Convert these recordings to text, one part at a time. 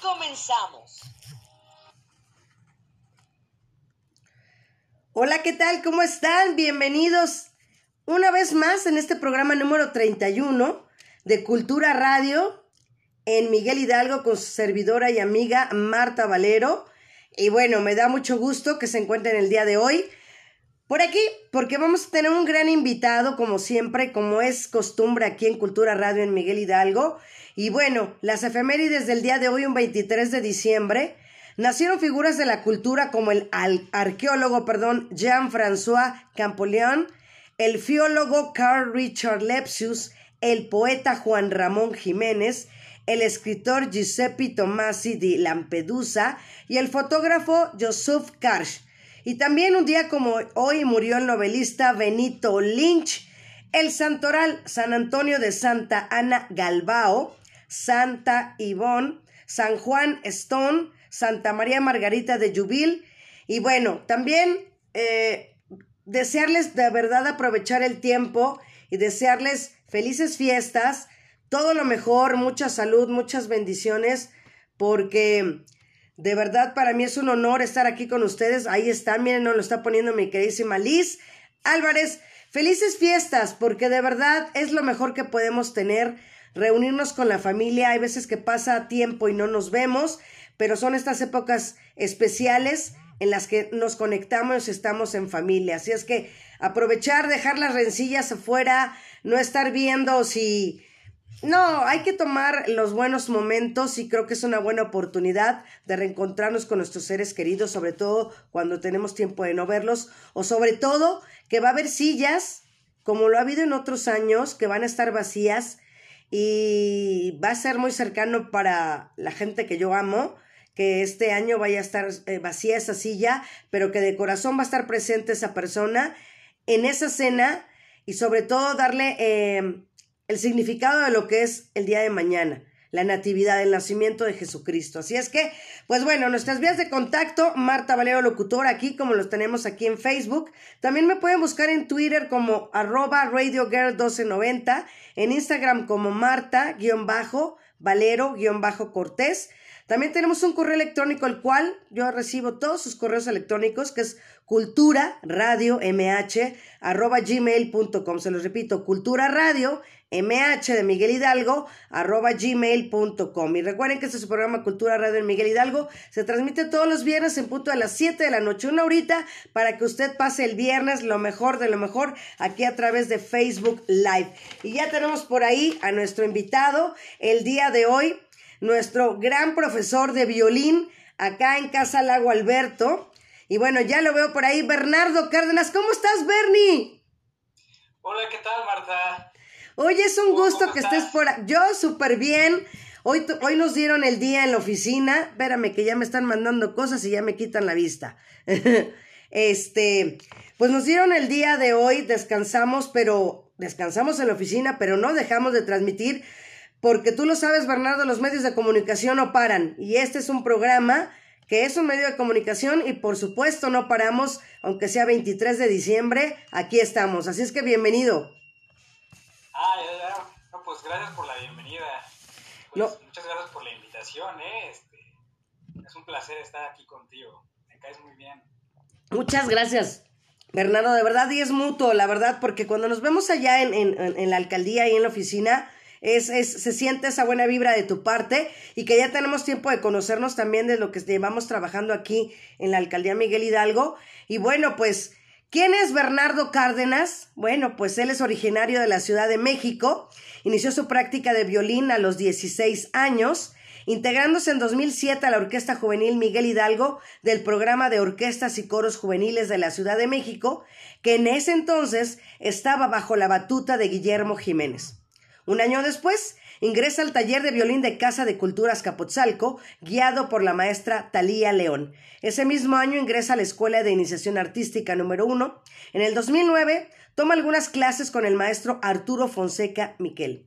Comenzamos. Hola, ¿qué tal? ¿Cómo están? Bienvenidos una vez más en este programa número 31 de Cultura Radio en Miguel Hidalgo con su servidora y amiga Marta Valero. Y bueno, me da mucho gusto que se encuentren el día de hoy por aquí, porque vamos a tener un gran invitado, como siempre, como es costumbre aquí en Cultura Radio en Miguel Hidalgo. Y bueno, las efemérides del día de hoy, un 23 de diciembre, nacieron figuras de la cultura como el arqueólogo, perdón, Jean-François Campoleón, el fiólogo Carl Richard Lepsius, el poeta Juan Ramón Jiménez, el escritor Giuseppe Tomasi di Lampedusa y el fotógrafo Joseph Karsh. Y también un día como hoy murió el novelista Benito Lynch, el santoral San Antonio de Santa Ana Galbao, Santa Ivonne, San Juan Stone, Santa María Margarita de Jubil. Y bueno, también eh, desearles de verdad aprovechar el tiempo y desearles felices fiestas, todo lo mejor, mucha salud, muchas bendiciones, porque de verdad para mí es un honor estar aquí con ustedes. Ahí está, miren, nos lo está poniendo mi queridísima Liz Álvarez. Felices fiestas, porque de verdad es lo mejor que podemos tener reunirnos con la familia. Hay veces que pasa tiempo y no nos vemos, pero son estas épocas especiales en las que nos conectamos y estamos en familia. Así es que aprovechar, dejar las rencillas afuera, no estar viendo si... No, hay que tomar los buenos momentos y creo que es una buena oportunidad de reencontrarnos con nuestros seres queridos, sobre todo cuando tenemos tiempo de no verlos, o sobre todo que va a haber sillas, como lo ha habido en otros años, que van a estar vacías y va a ser muy cercano para la gente que yo amo que este año vaya a estar eh, vacía esa silla, pero que de corazón va a estar presente esa persona en esa cena y sobre todo darle eh, el significado de lo que es el día de mañana la natividad, el nacimiento de Jesucristo. Así es que, pues bueno, nuestras vías de contacto, Marta Valero Locutor, aquí como los tenemos aquí en Facebook. También me pueden buscar en Twitter como arroba RadioGirl1290, en Instagram como Marta-Valero-Cortés. También tenemos un correo electrónico, el cual yo recibo todos sus correos electrónicos, que es cultura radio mh arroba gmail.com. Se los repito, cultura radio mh de Miguel Hidalgo arroba gmail.com. Y recuerden que este es su programa Cultura Radio en Miguel Hidalgo. Se transmite todos los viernes en punto de las 7 de la noche, una horita, para que usted pase el viernes lo mejor de lo mejor aquí a través de Facebook Live. Y ya tenemos por ahí a nuestro invitado el día de hoy nuestro gran profesor de violín acá en Casa Lago Alberto. Y bueno, ya lo veo por ahí, Bernardo Cárdenas. ¿Cómo estás, Bernie? Hola, ¿qué tal, Marta? Oye, es un gusto que estés por Yo súper bien. Hoy, hoy nos dieron el día en la oficina. Espérame, que ya me están mandando cosas y ya me quitan la vista. este, pues nos dieron el día de hoy, descansamos, pero descansamos en la oficina, pero no dejamos de transmitir porque tú lo sabes, Bernardo, los medios de comunicación no paran y este es un programa que es un medio de comunicación y por supuesto no paramos, aunque sea 23 de diciembre, aquí estamos. Así es que bienvenido. Ah, ya, ya. No, pues gracias por la bienvenida. Pues, muchas gracias por la invitación, ¿eh? Este, es un placer estar aquí contigo. Me caes muy bien. Muchas gracias. Bernardo, de verdad, y es mutuo, la verdad, porque cuando nos vemos allá en, en, en la alcaldía y en la oficina, es, es, se siente esa buena vibra de tu parte y que ya tenemos tiempo de conocernos también de lo que llevamos trabajando aquí en la alcaldía Miguel Hidalgo. Y bueno, pues, ¿quién es Bernardo Cárdenas? Bueno, pues él es originario de la Ciudad de México, inició su práctica de violín a los 16 años integrándose en 2007 a la Orquesta Juvenil Miguel Hidalgo del programa de orquestas y coros juveniles de la Ciudad de México, que en ese entonces estaba bajo la batuta de Guillermo Jiménez. Un año después, ingresa al taller de violín de Casa de Culturas Capotzalco, guiado por la maestra Talía León. Ese mismo año ingresa a la Escuela de Iniciación Artística número 1. En el 2009, toma algunas clases con el maestro Arturo Fonseca Miquel.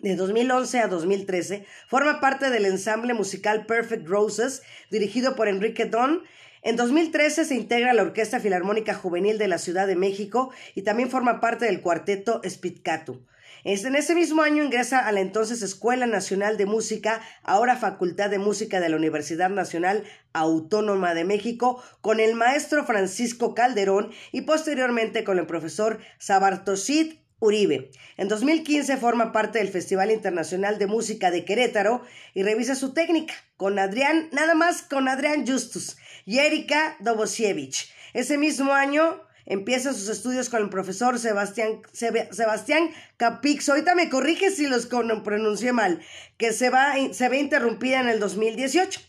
De 2011 a 2013, forma parte del ensamble musical Perfect Roses, dirigido por Enrique Don. En 2013 se integra a la Orquesta Filarmónica Juvenil de la Ciudad de México y también forma parte del cuarteto Spitcatu. En ese mismo año ingresa a la entonces Escuela Nacional de Música, ahora Facultad de Música de la Universidad Nacional Autónoma de México, con el maestro Francisco Calderón y posteriormente con el profesor Sabartosid Uribe. En 2015 forma parte del Festival Internacional de Música de Querétaro y revisa su técnica con Adrián, nada más con Adrián Justus y Erika Dobosiewicz. Ese mismo año empieza sus estudios con el profesor Sebastián, Sebastián Capix. Ahorita me corrige si los pronuncié mal, que se, va, se ve interrumpida en el 2018.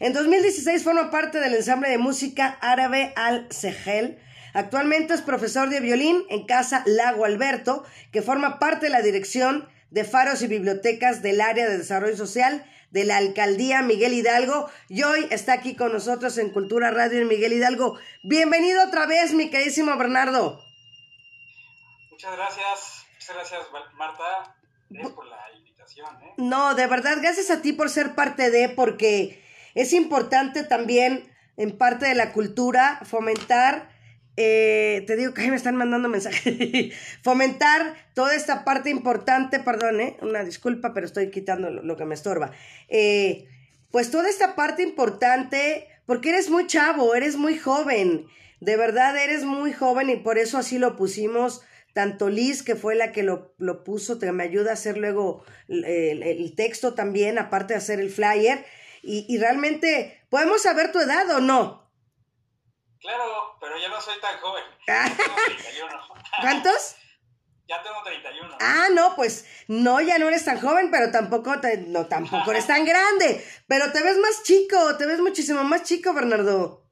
En 2016 forma parte del ensamble de música árabe Al-Sehel Actualmente es profesor de violín en Casa Lago Alberto, que forma parte de la dirección de faros y bibliotecas del área de desarrollo social de la alcaldía Miguel Hidalgo y hoy está aquí con nosotros en Cultura Radio en Miguel Hidalgo. Bienvenido otra vez, mi queridísimo Bernardo. Muchas gracias, muchas gracias Marta, por la invitación. ¿eh? No, de verdad, gracias a ti por ser parte de, porque es importante también en parte de la cultura fomentar eh, te digo que me están mandando mensajes. Fomentar toda esta parte importante, perdón, eh, una disculpa, pero estoy quitando lo, que me estorba. Eh, pues toda esta parte importante, porque eres muy chavo, eres muy joven, de verdad eres muy joven y por eso así lo pusimos. Tanto Liz, que fue la que lo, lo puso, que me ayuda a hacer luego el, texto también, aparte de hacer el flyer. Y, y realmente, ¿podemos saber tu edad o no? Claro, pero ya no soy tan joven. ¿Cuántos? Ya tengo 31. Ah, no, pues no, ya no eres tan joven, pero tampoco, no, tampoco eres tan grande. Pero te ves más chico, te ves muchísimo más chico, Bernardo.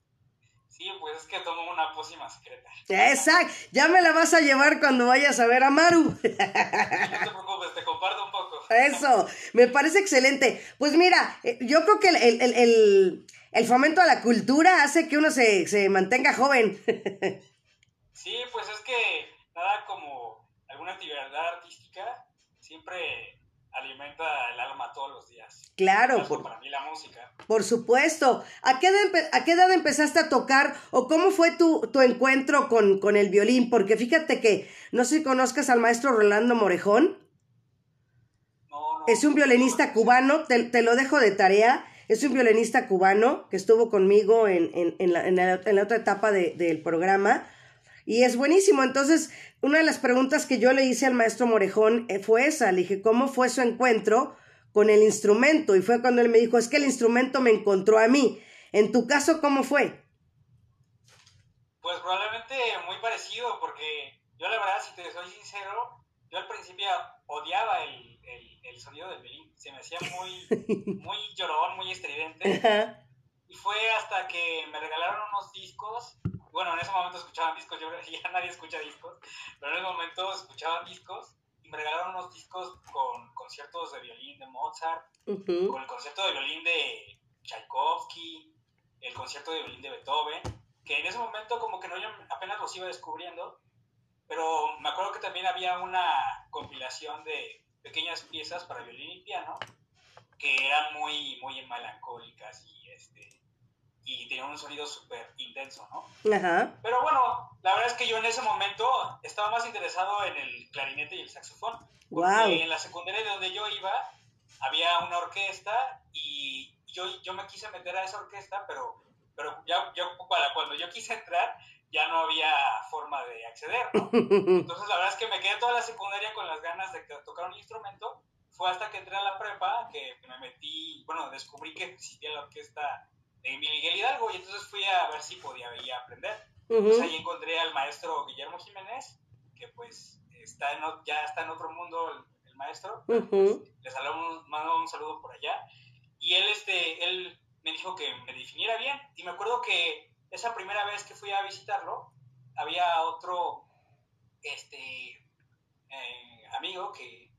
Sí, pues es que tomo una pócima secreta. Exacto, ya me la vas a llevar cuando vayas a ver a Maru. no te preocupes, te comparto un poco. Eso, me parece excelente. Pues mira, eh, yo creo que el el fomento a la cultura hace que uno se, se mantenga joven. sí, pues es que nada como alguna actividad artística siempre alimenta el alma todos los días. Claro. Por, para mí la música. Por supuesto. ¿A qué, edad, ¿A qué edad empezaste a tocar o cómo fue tu, tu encuentro con, con, el violín? Porque fíjate que, no sé si conozcas al maestro Rolando Morejón. No, no, es un violinista cubano, te, te, lo dejo de tarea. Es un violinista cubano que estuvo conmigo en, la, otra etapa del programa y es buenísimo. Entonces, una de las preguntas que yo le hice al maestro Morejón eh, fue esa. Le dije, ¿cómo fue su encuentro con el instrumento? Y fue cuando él me dijo, es que el instrumento me encontró a mí. En tu caso, ¿cómo fue? Pues probablemente muy parecido, porque yo la verdad, si te soy sincero, yo al principio odiaba el, el sonido del violín. Se me hacía muy, muy llorón, muy estridente. Y fue hasta que me regalaron unos discos. Bueno, en ese momento escuchaban discos, yo ya nadie escucha discos, pero en ese momento escuchaban discos y me regalaron unos discos con conciertos de violín de Mozart, con el concierto de violín de Tchaikovsky, el concierto de violín de Beethoven, que en ese momento como que no yo apenas los iba descubriendo, pero me acuerdo que también había una compilación de pequeñas piezas para violín y piano que eran muy, muy melancólicas y, este, y tenían un sonido súper intenso, ¿no? Pero bueno, la verdad es que yo en ese momento estaba más interesado en el clarinete y el saxofón. Porque en la secundaria de donde yo iba había una orquesta y yo, yo me quise meter a esa orquesta, pero, pero ya, yo, cuando yo quise entrar ya no había forma de acceder, ¿no? Entonces la verdad es que me quedé toda la secundaria con las ganas de tocar un instrumento. Fue hasta que entré a la prepa que me metí, bueno, descubrí que existía la orquesta de Miguel Hidalgo y entonces fui a ver si podía aprender. Entonces ahí encontré al maestro Guillermo Jiménez, que pues está en, ya está en otro mundo el, maestro. Uh -huh. Les mando un saludo por allá. Y él, este, él me dijo que me definiera bien. Y me acuerdo que esa primera vez que fui a visitarlo, había otro este, eh, amigo que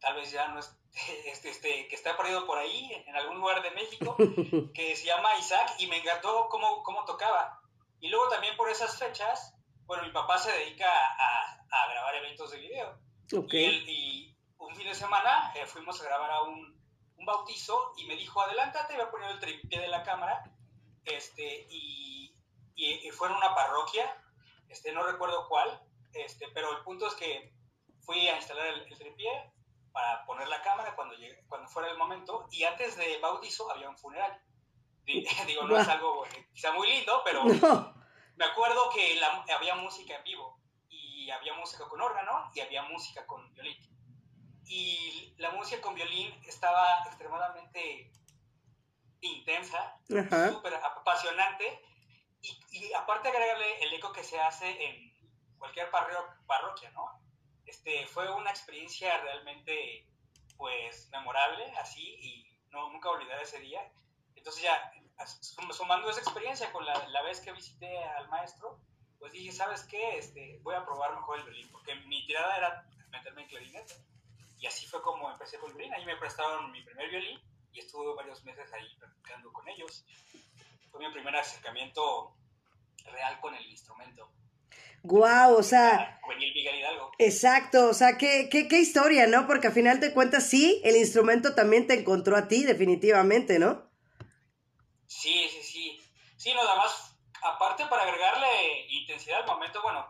tal vez ya no es, este, este, que está perdido por ahí, en algún lugar de México, que se llama Isaac y me encantó cómo, cómo tocaba. Y luego también por esas fechas, bueno, mi papá se dedica a, a grabar eventos de video. Y, un fin de semana eh, fuimos a grabar a un, un, bautizo y me dijo, adelántate, voy a poner el tripié de la cámara. Este, y y, fue en una parroquia, este, no recuerdo cuál, este, pero el punto es que fui a instalar el, el tripié para poner la cámara cuando, llegue, cuando fuera el momento, y antes de bautizo había un funeral. Digo, no es algo quizá muy lindo, pero me acuerdo que la, había música en vivo, y había música con órgano, y había música con violín. Y la música con violín estaba extremadamente intensa, súper apasionante, y, y, aparte agregarle el eco que se hace en cualquier parroquia, ¿no? Este, fue una experiencia realmente, pues, memorable, así, y no, nunca olvidar ese día. Entonces ya, sumando esa experiencia con la, la, vez que visité al maestro, pues dije, ¿sabes qué? Este, voy a probar mejor el violín, porque mi tirada era meterme en clarinete. Y así fue como empecé con el violín. Ahí me prestaron mi primer violín y estuve varios meses ahí practicando con ellos. Fue mi primer acercamiento real con el instrumento. Guau, o sea. Juvenil Miguel Hidalgo. Exacto, o sea, qué, qué, qué historia, ¿no? Porque al final de cuentas, sí, el instrumento también te encontró a ti, definitivamente, ¿no? Sí, sí, sí. Sí, nada más, aparte para agregarle intensidad al momento, bueno,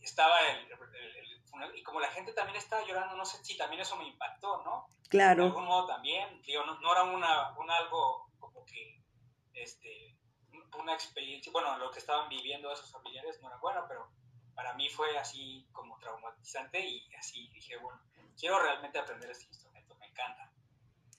estaba el, el, el, y como la gente también estaba llorando, no sé si también eso me impactó, ¿no? Claro. De algún modo también, digo, no, no era una, un algo como que, este, una experiencia, bueno, lo que estaban viviendo esos familiares no era bueno, pero para mí fue así como traumatizante y así dije, bueno, quiero realmente aprender este instrumento, me encanta,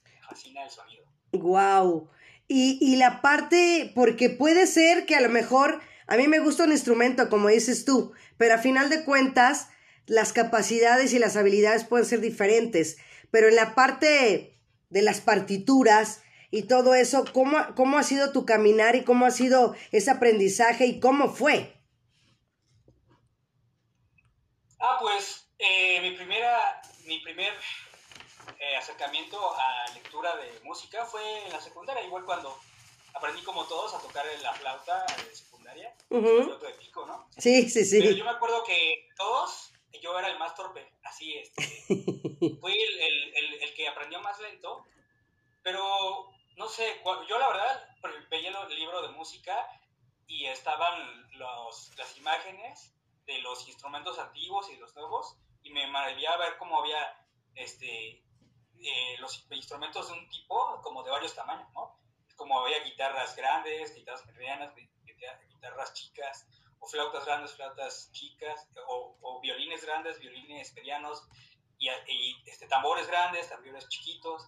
me fascina el sonido. Wow. Y, y la parte, porque puede ser que a lo mejor a mí me gusta un instrumento, como dices tú, pero a final de cuentas las capacidades y las habilidades pueden ser diferentes, pero en la parte de las partituras, y todo eso, ¿cómo, ¿cómo ha sido tu caminar y cómo ha sido ese aprendizaje y cómo fue? Ah, pues eh, mi primera, mi primer eh, acercamiento a lectura de música fue en la secundaria, igual cuando aprendí como todos a tocar la flauta de secundaria, uh -huh. flauta de pico, ¿no? Sí, sí, sí. Pero yo me acuerdo que todos, yo era el más torpe, así, este, fui el, el, el, el que aprendió más lento, pero no sé, yo la verdad veía el libro de música y estaban los, las imágenes de los instrumentos antiguos y los nuevos y me maravillaba ver cómo había este, eh, los instrumentos de un tipo como de varios tamaños, ¿no? Como había guitarras grandes, guitarras medianas, guitarras chicas, o flautas grandes, flautas chicas, o, o violines grandes, violines medianos, y, y este, tambores grandes, tambores chiquitos.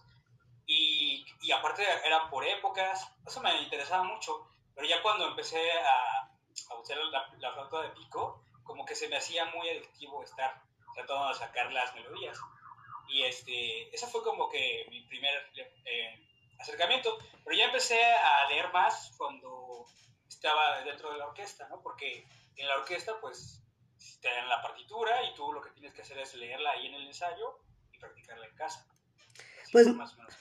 Y, y, aparte eran por épocas, eso me interesaba mucho, pero ya cuando empecé a, a usar la, la, flauta de pico, como que se me hacía muy adictivo estar tratando de sacar las melodías. Y este, ese fue como que mi primer eh, acercamiento, pero ya empecé a leer más cuando estaba dentro de la orquesta, ¿no? Porque en la orquesta pues te dan la partitura y tú lo que tienes que hacer es leerla ahí en el ensayo y practicarla en casa. Pues,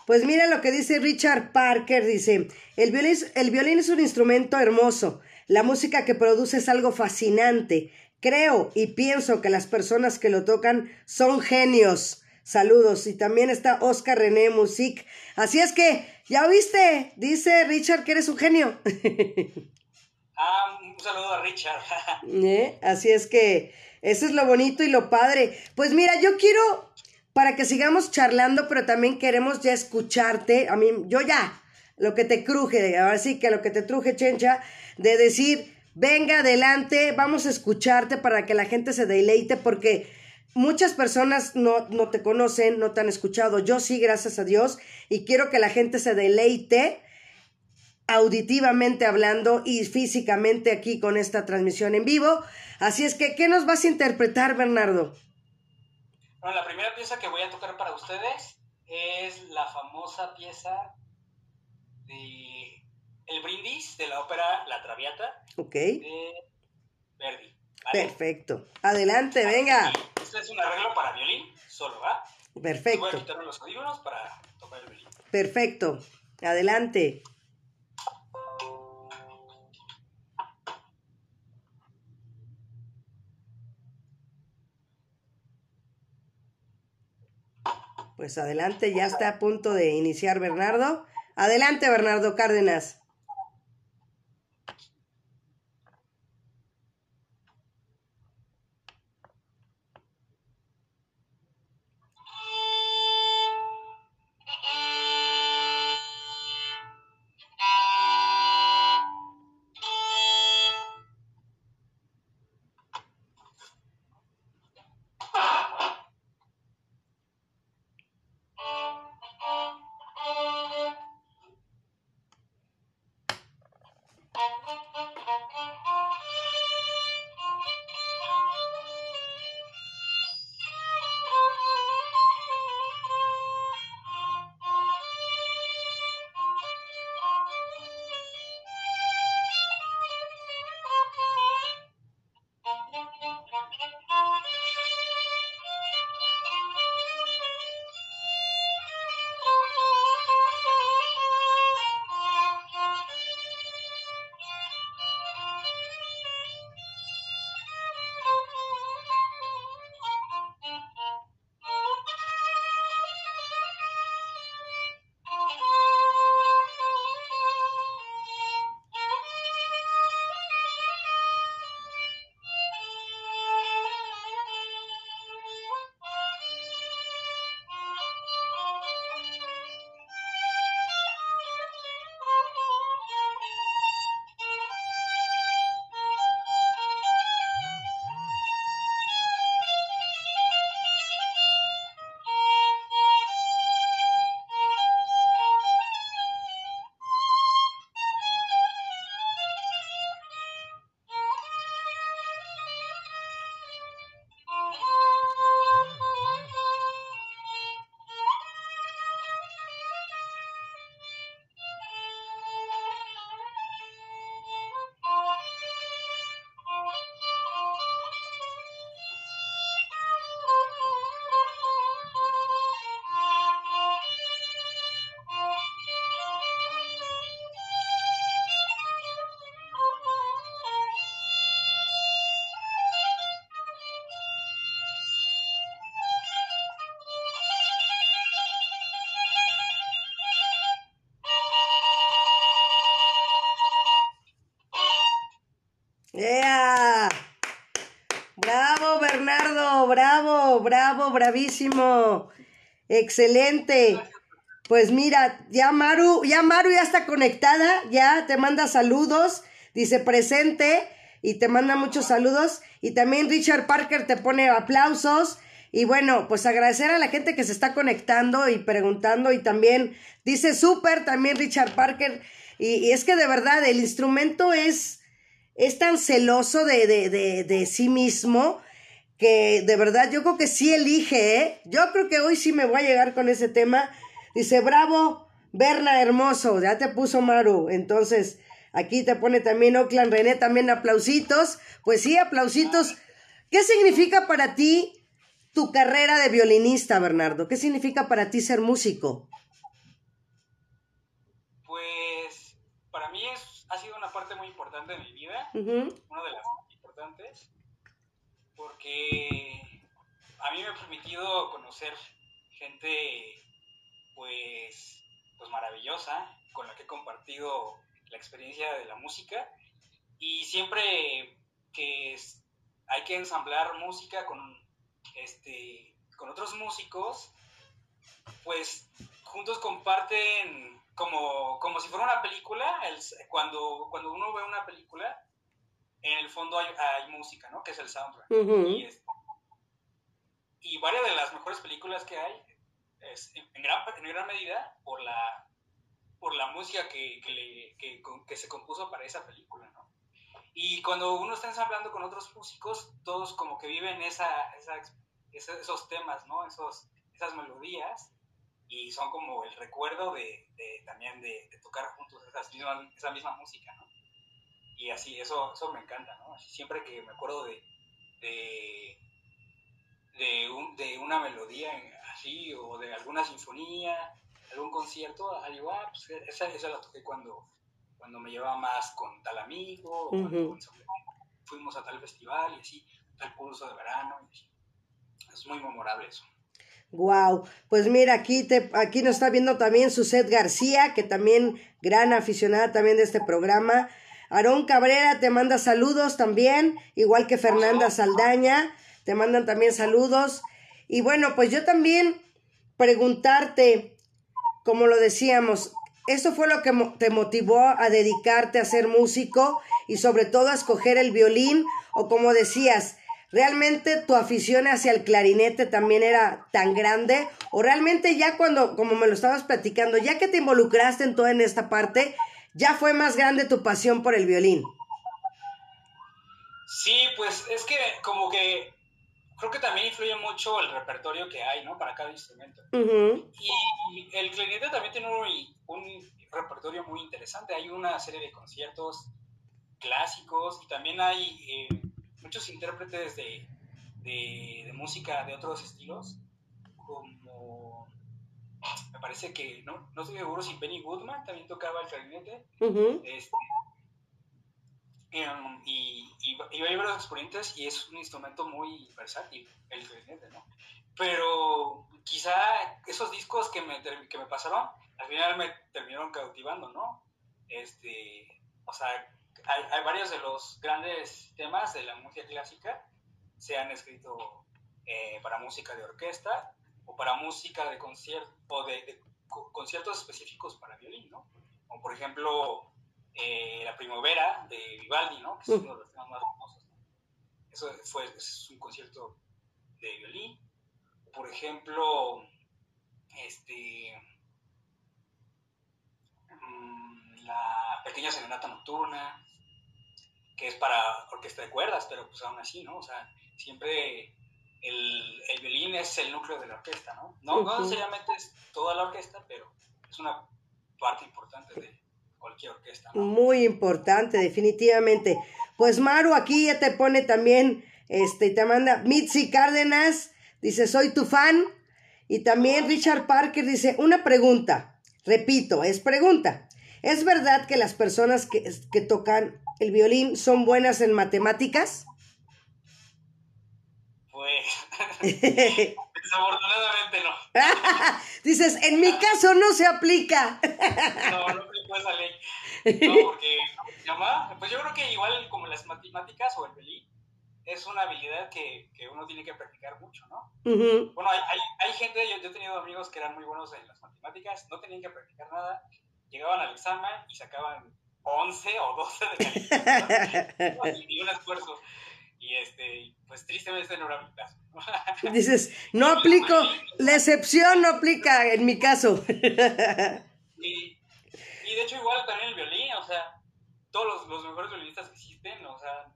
pues mira lo que dice Richard Parker, dice, el violín, el violín es un instrumento hermoso, la música que produce es algo fascinante, creo y pienso que las personas que lo tocan son genios. Saludos. Y también está Oscar René Music. Así es que, ya viste, dice Richard que eres un genio. ah, un saludo a Richard. ¿Eh? Así es que eso es lo bonito y lo padre. Pues mira, yo quiero para que sigamos charlando, pero también queremos ya escucharte. A mí, yo ya, lo que te cruje, ahora sí que lo que te truje, chencha, de decir, venga adelante, vamos a escucharte para que la gente se deleite, porque muchas personas no, no te conocen, no te han escuchado. Yo sí, gracias a Dios, y quiero que la gente se deleite auditivamente hablando y físicamente aquí con esta transmisión en vivo. Así es que, ¿qué nos vas a interpretar, Bernardo? Bueno, la primera pieza que voy a tocar para ustedes es la famosa pieza de El Brindis de la ópera La Traviata Ok. de Verdi. ¿vale? Perfecto. Adelante, venga. Este es un arreglo para violín, solo, ¿va? Perfecto. Voy a quitarme los audífonos para tocar el violín. Perfecto. Adelante. Pues adelante, ya está a punto de iniciar Bernardo. Adelante, Bernardo Cárdenas. Bravo, bravo, bravísimo. Excelente. Pues mira, ya Maru, ya Maru ya está conectada, ya te manda saludos, dice presente y te manda muchos saludos. Y también Richard Parker te pone aplausos. Y bueno, pues agradecer a la gente que se está conectando y preguntando. Y también dice súper también Richard Parker. Y, es que de verdad el instrumento es, es tan celoso de, de, de, de sí mismo que de verdad yo creo que sí elige, ¿eh? Yo creo que hoy sí me voy a llegar con ese tema. Dice, bravo, Berna hermoso, ya te puso Maru. Entonces, aquí te pone también Oclan René, también aplausitos. Pues sí, aplausitos. ¿Qué significa para ti tu carrera de violinista, Bernardo? ¿Qué significa para ti ser músico? Pues para mí es, ha sido una parte muy importante de mi vida, una de las porque a mí me ha permitido conocer gente pues, pues maravillosa con la que he compartido la experiencia de la música. Y siempre que hay que ensamblar música con, este, con otros músicos, pues juntos comparten como, como si fuera una película, cuando, cuando uno ve una película, en el fondo hay, música, ¿no? Que es el soundtrack. y, varias de las mejores películas que hay, es, en, gran, en gran medida, por la, por la música que, que, que, se compuso para esa película, ¿no? Y cuando uno está ensamblando con otros músicos, todos como que viven esa, esa, esos temas, ¿no? Esos, esas melodías y son como el recuerdo de, de también de, tocar juntos esas esa misma música, ¿no? Y así, eso, eso me encanta, ¿no? Siempre que me acuerdo de, de, de, una melodía así, o de alguna sinfonía, algún concierto, al igual, pues esa, esa la toqué cuando, cuando me llevaba más con tal amigo, o cuando fuimos a tal festival y así, tal curso de verano, es muy memorable eso. Wow, pues mira, aquí, te, aquí nos está viendo también Suset García, que también gran aficionada también de este programa. Aarón Cabrera te manda saludos también, igual que Fernanda Saldaña, te mandan también saludos. Y bueno, pues yo también preguntarte, como lo decíamos, ¿eso fue lo que te motivó a dedicarte a ser músico y sobre todo a escoger el violín? O como decías, ¿realmente tu afición hacia el clarinete también era tan grande? ¿O realmente ya cuando, como me lo estabas platicando, ya que te involucraste en toda en esta parte, ya fue más grande tu pasión por el violín? Sí, pues es que como que creo que también influye mucho el repertorio que hay, ¿no? Para cada instrumento. y, el clarinete también tiene un, repertorio muy interesante. Hay una serie de conciertos clásicos y también hay eh, muchos intérpretes de, de, música de otros estilos, como me parece que, no, no estoy seguro si Benny Goodman también tocaba el clarinete. Este, em, y, y, hay varios exponentes y es un instrumento muy versátil, el clarinete, ¿no? Pero quizá esos discos que me, que me pasaron, al final me terminaron cautivando, ¿no? Este, o sea, hay, hay varios de los grandes temas de la música clásica se han escrito eh, para música de orquesta o para música de concierto o de, conciertos específicos para violín, ¿no? Como por ejemplo eh, La Primavera de Vivaldi, ¿no? Que es uno de los temas más famosos. Eso fue, es un concierto de violín. Por ejemplo, este mm, la pequeña serenata nocturna, que es para orquesta de cuerdas, pero pues aún así, ¿no? O sea, siempre el, el violín es el núcleo de la orquesta, ¿no? No, no necesariamente es toda la orquesta, pero es una parte importante de cualquier orquesta. ¿no? Muy importante, definitivamente. Pues Maru aquí ya te pone también, este, te manda Mitzi Cárdenas, dice, soy tu fan. Y también Richard Parker dice, una pregunta, repito, es pregunta. ¿Es verdad que las personas que, que tocan el violín son buenas en matemáticas? Desafortunadamente no. Dices, en mi caso no se aplica. no, no aplicó esa ley. No, porque, Pues yo creo que igual como las matemáticas o el belí, es una habilidad que, que, uno tiene que practicar mucho, ¿no? Bueno, hay, hay, hay gente, yo, yo, he tenido amigos que eran muy buenos en las matemáticas, no tenían que practicar nada, llegaban al examen y sacaban 11 o 12 de calificación, y un esfuerzo. Y este, pues tristemente no era mi caso. Dices, no aplico, la excepción no aplica en mi caso. y, y de hecho igual también el violín, o sea, todos los, los mejores violinistas que existen, o sea,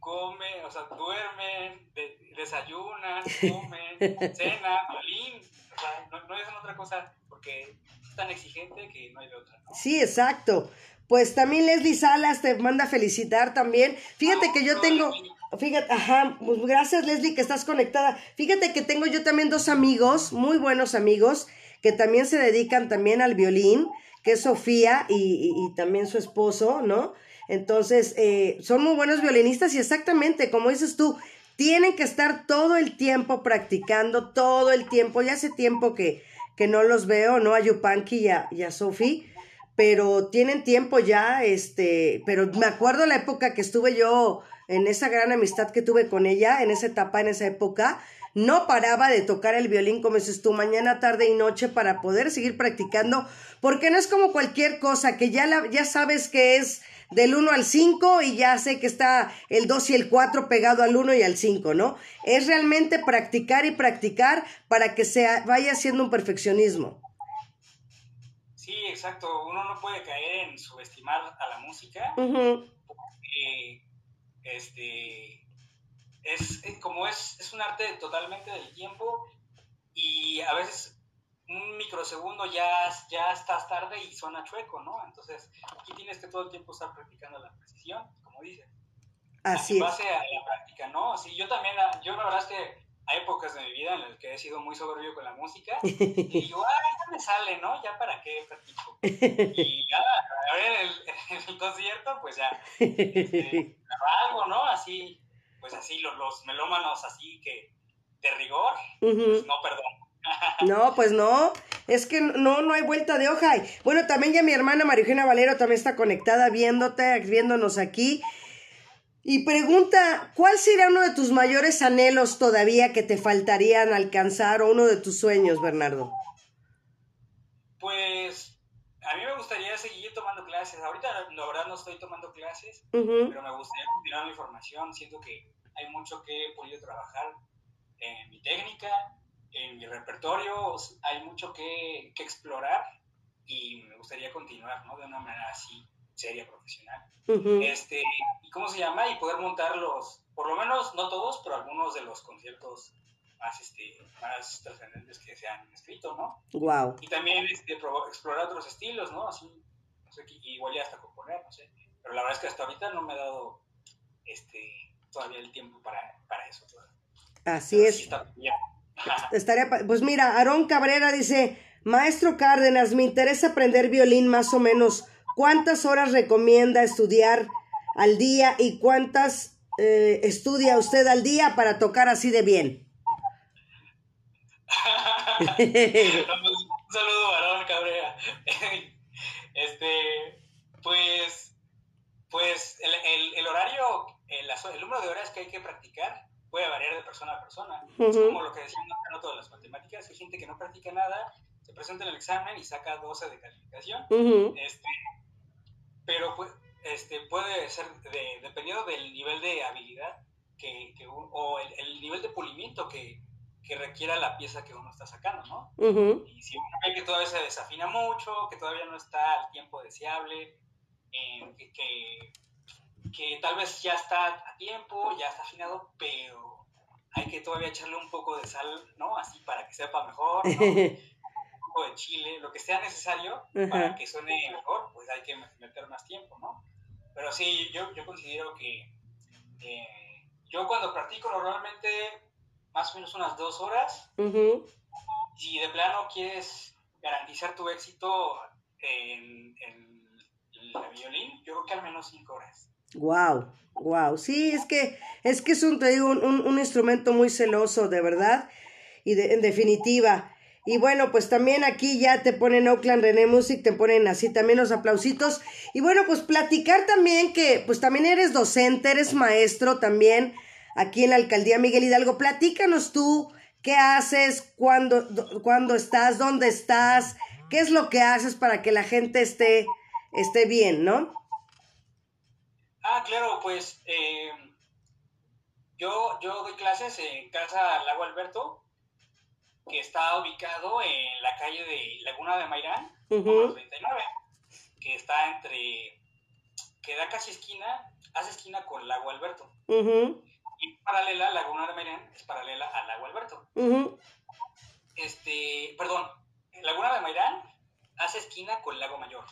comen, o sea, duermen, desayunan, comen, cenan, violín, o sea, no, no es otra cosa porque es tan exigente que no hay de otra. ¿no? Sí, exacto. Pues también Leslie Salas te manda felicitar también. Fíjate que yo tengo, Fíjate, ajá, pues gracias Leslie que estás conectada. Fíjate que tengo yo también dos amigos, muy buenos amigos, que también se dedican también al violín, que es Sofía y, también su esposo, ¿no? Entonces, eh, son muy buenos violinistas y exactamente, como dices tú, tienen que estar todo el tiempo practicando, todo el tiempo. Ya hace tiempo que, que no los veo, ¿no? A Yupanqui y a, y a Sofi, pero tienen tiempo ya, este, pero me acuerdo la época que estuve yo en esa gran amistad que tuve con ella, en esa etapa, en esa época, no paraba de tocar el violín, como dices tú, mañana, tarde y noche para poder seguir practicando, porque no es como cualquier cosa, que ya, la, ya sabes que es del 1 al 5 y ya sé que está el 2 y el 4 pegado al 1 y al 5, ¿no? Es realmente practicar y practicar para que se vaya haciendo un perfeccionismo. Sí, exacto. Uno no puede caer en subestimar a la música porque este, es, eh, como es, es un arte totalmente del tiempo y a veces un microsegundo ya, ya estás tarde y suena chueco, ¿no? Entonces, aquí tienes que todo el tiempo estar practicando la precisión, como dices. Así en base a la práctica, ¿no? Sí, yo también, yo la verdad es que hay épocas de mi vida en las que he sido muy soberbio con la música y digo, ah, ya me sale, ¿no? Ya para qué practico. Y ya, a ver, en el, el concierto, pues ya, este, algo, ¿no? Así, pues así, los, los melómanos así que de rigor, pues no, perdón. No, pues no, es que no, no hay vuelta de hoja. Bueno, también ya mi hermana Marijena Valero también está conectada viéndote, viéndonos aquí. Y pregunta, ¿cuál sería uno de tus mayores anhelos todavía que te faltarían alcanzar o uno de tus sueños, Bernardo? Pues a mí me gustaría seguir tomando clases. Ahorita la verdad no estoy tomando clases, pero me gustaría continuar mi formación. Siento que hay mucho que he podido trabajar en mi técnica, en mi repertorio, hay mucho que, que explorar y me gustaría continuar, ¿no? De una manera así, seria, profesional. este, ¿Y cómo se llama? Y poder montar los, por lo menos, no todos, pero algunos de los conciertos más, este, más trascendentes que se han escrito, ¿no? Wow. Y también este, explorar otros estilos, ¿no? Así, no sé, igual ya hasta componer, no sé. Pero la verdad es que hasta ahorita no me he dado este, todavía el tiempo para, para eso. Así es. Estaría, pues mira, Aarón Cabrera dice, maestro Cárdenas, me interesa aprender violín más o menos. ¿Cuántas horas recomienda estudiar al día y cuántas eh, estudia usted al día para tocar así de bien? Un saludo, Aarón Cabrera. este, pues, pues el, el, horario, el, el número de horas que hay que practicar puede variar de persona a persona. Es como lo que decían no todas las matemáticas, hay gente que no practica nada, se presenta en el examen y saca 12 de calificación. este, pero este, puede ser de, dependiendo del nivel de habilidad que, que o el, nivel de pulimiento que, que, requiera la pieza que uno está sacando, ¿no? Y si uno ve que todavía se desafina mucho, que todavía no está al tiempo deseable, eh, que que tal vez ya está a tiempo, ya está afinado, pero hay que todavía echarle un poco de sal, ¿no? Así para que sepa mejor, ¿no? un poco de chile, lo que sea necesario para que suene mejor, pues hay que meter más tiempo, ¿no? Pero sí, yo, yo considero que eh, yo cuando practico normalmente más o menos unas dos horas, si de plano quieres garantizar tu éxito en, en el violín, yo creo que al menos cinco horas. Wow, wow. Sí, es que es que es un, te un, un, instrumento muy celoso, de verdad, y de, en definitiva. Y bueno, pues también aquí ya te ponen Oakland René Music, te ponen así también los aplausitos. Y bueno, pues platicar también que pues también eres docente, eres maestro también aquí en la alcaldía Miguel Hidalgo. Platícanos tú qué haces, cuándo, cuándo estás, dónde estás, qué es lo que haces para que la gente esté, esté bien, ¿no? Ah, claro, pues eh, yo, yo doy clases en Casa Lago Alberto, que está ubicado en la calle de Laguna de Mairán, número 39, que está entre, que da casi esquina, hace esquina con Lago Alberto. Y paralela, Laguna de Mairán es paralela al Lago Alberto. Este, perdón, Laguna de Mairán hace esquina con Lago Mayor.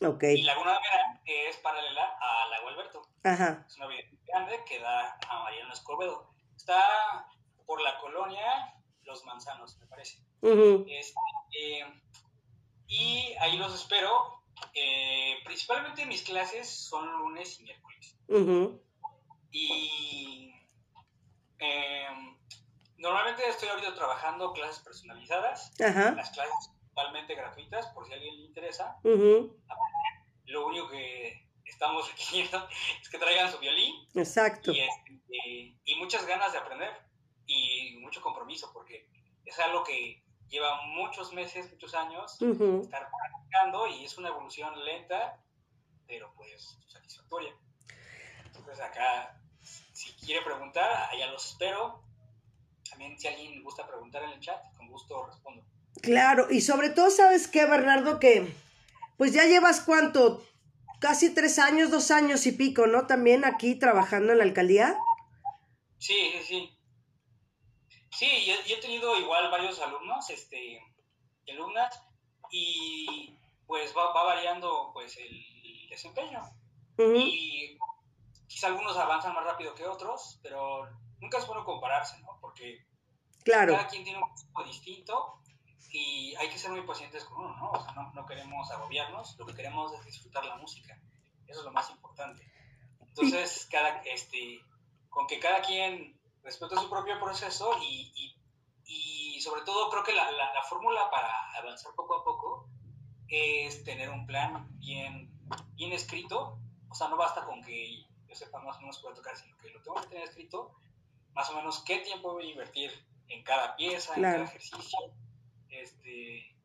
Y Laguna de Verán es paralela a Lago Alberto. Ajá. Es una vía grande que da a Mariano Escobedo. Está por la colonia Los Manzanos, me parece. Este, eh, y ahí los espero. Eh, principalmente mis clases son lunes y miércoles. Y em, normalmente estoy ahorita trabajando clases personalizadas. Las clases totalmente gratuitas por si a alguien le interesa. Lo único que estamos requiriendo es que traigan su violín. Exacto. Este, y, muchas ganas de aprender y mucho compromiso porque es algo que lleva muchos meses, muchos años estar practicando y es una evolución lenta, pero pues satisfactoria. Entonces acá, si quiere preguntar, allá los espero. También si alguien gusta preguntar en el chat, con gusto respondo. Claro, y sobre todo, ¿sabes qué, Bernardo? Que pues ya llevas cuánto, casi tres años, dos años y pico, ¿no? También aquí trabajando en la alcaldía. Sí, sí, sí. Sí, yo, he tenido igual varios alumnos, este, alumnas, y pues va, variando pues el, desempeño. Y quizá algunos avanzan más rápido que otros, pero nunca es bueno compararse, ¿no? Porque claro. cada quien tiene un tipo distinto y hay que ser muy pacientes con uno, ¿no? O sea, no, no, queremos agobiarnos, lo que queremos es disfrutar la música. Eso es lo más importante. Entonces, cada, este, con que cada quien respete su propio proceso y, y, y sobre todo creo que la, la, la, fórmula para avanzar poco a poco es tener un plan bien, bien escrito. O sea, no basta con que yo sepa más o menos puedo tocar, sino que lo tengo que tener escrito, más o menos qué tiempo voy a invertir en cada pieza, en cada ejercicio. Este,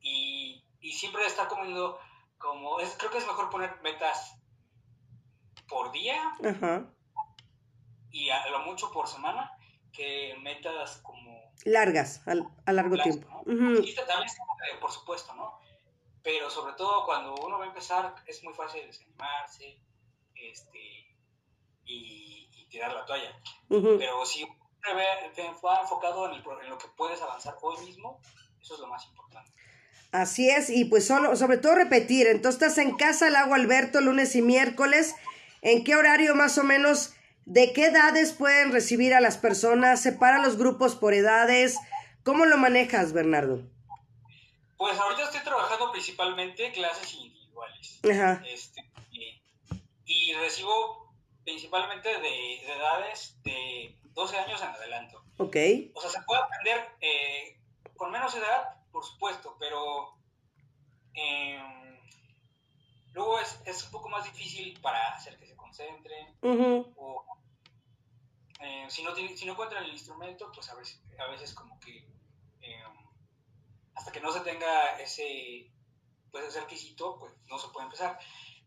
y, y siempre estar comiendo como, es, creo que es mejor poner metas por día y a lo mucho por semana que metas como largas, a largo tiempo. también, por supuesto, ¿no? pero sobre todo cuando uno va a empezar es muy fácil desanimarse este, y, tirar la toalla. Pero si va enfocado en, lo que puedes avanzar hoy mismo, eso es lo más importante. Así es, y pues solo, sobre todo repetir, entonces estás en casa, el agua Alberto, lunes y miércoles, ¿en qué horario más o menos, de qué edades pueden recibir a las personas? ¿Separa los grupos por edades? ¿Cómo lo manejas, Bernardo? Pues ahorita estoy trabajando principalmente clases individuales. Este, y, recibo principalmente de, edades de 12 años en adelante. Ok. O sea, se puede aprender eh, con menos edad, por supuesto, pero em, luego es, es, un poco más difícil para hacer que concentren. O eh, si, no si no encuentran el instrumento, pues a veces, a veces como que hasta que no se tenga ese, pues, ese requisito, pues no se puede empezar.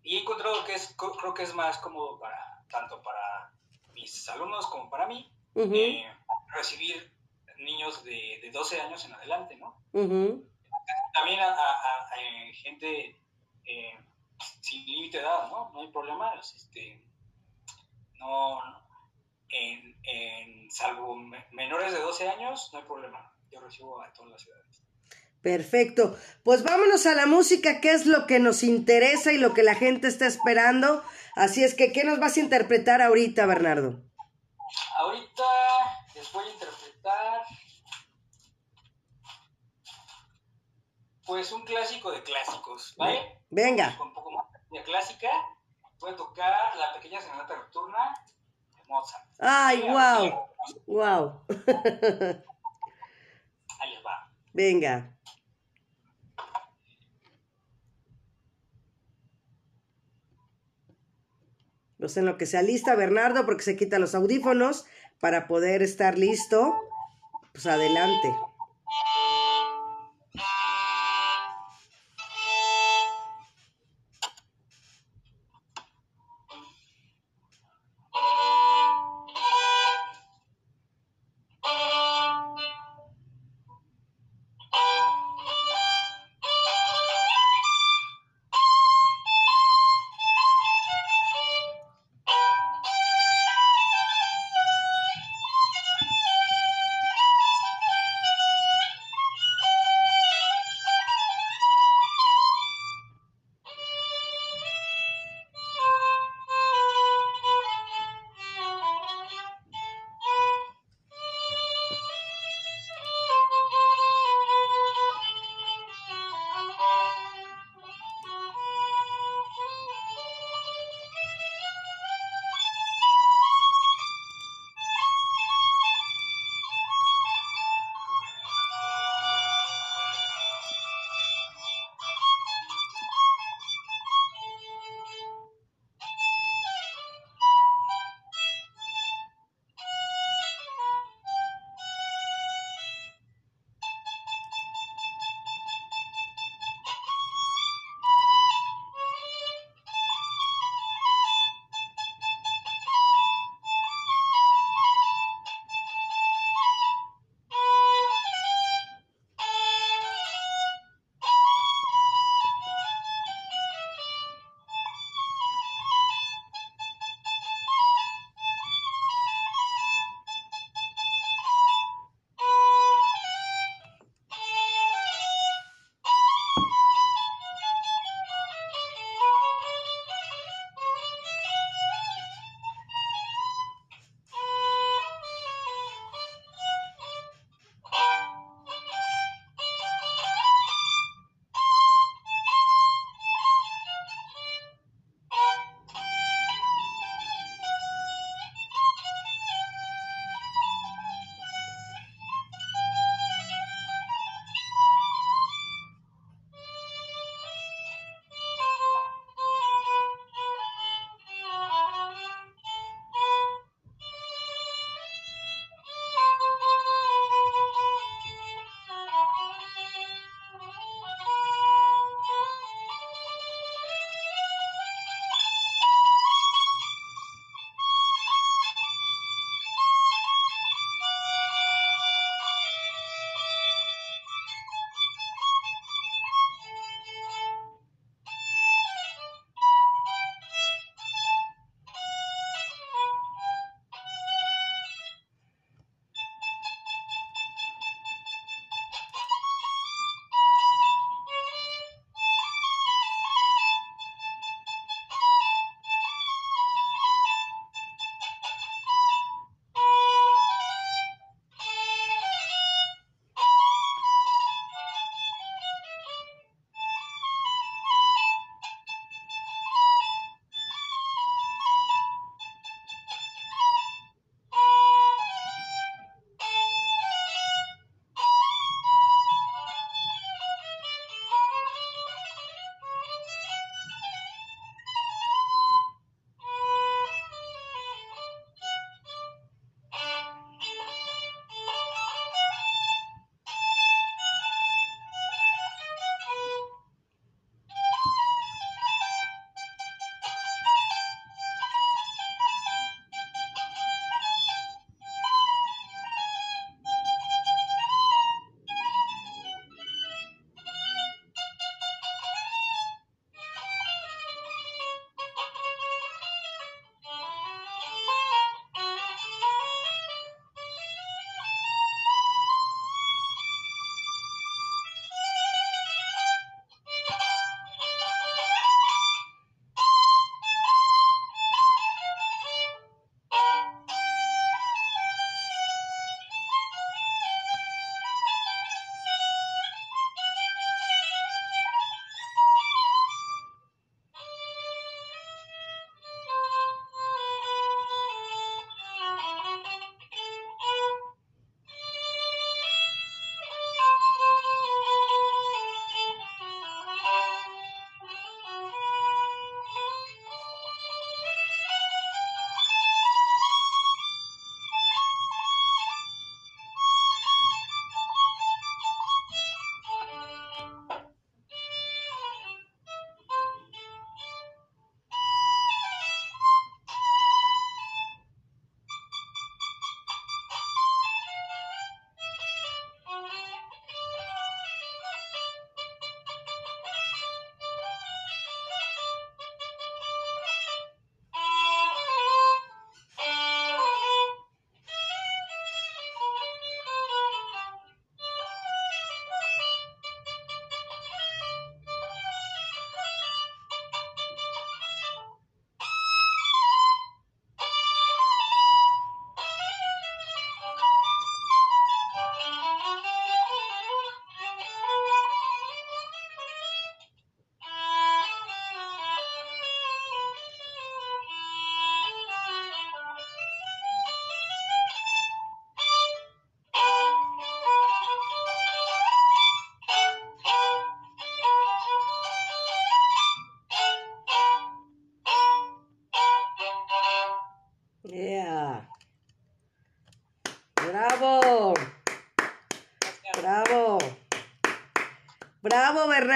Y he encontrado que es, creo que es más cómodo para, tanto para mis alumnos como para mí, eh, recibir niños de, de, 12 años en adelante, ¿no? También a, eh, gente eh, sin límite de edad, ¿no? No hay problema, este, no, en, en, salvo menores de 12 años, no hay problema. Yo recibo a todas las ciudades. Perfecto. Pues vámonos a la música, que es lo que nos interesa y lo que la gente está esperando. Así es que, ¿qué nos vas a interpretar ahorita, Bernardo? Ahorita les voy a interpretar, pues, un clásico de clásicos, ¿vale? Venga. Con clásica, a tocar La Pequeña Serenata Nocturna de Mozart. ¡Ay, wow! ¡Wow! Ahí les va. Venga. Pues en lo que sea lista Bernardo, porque se quita los audífonos para poder estar listo, pues adelante.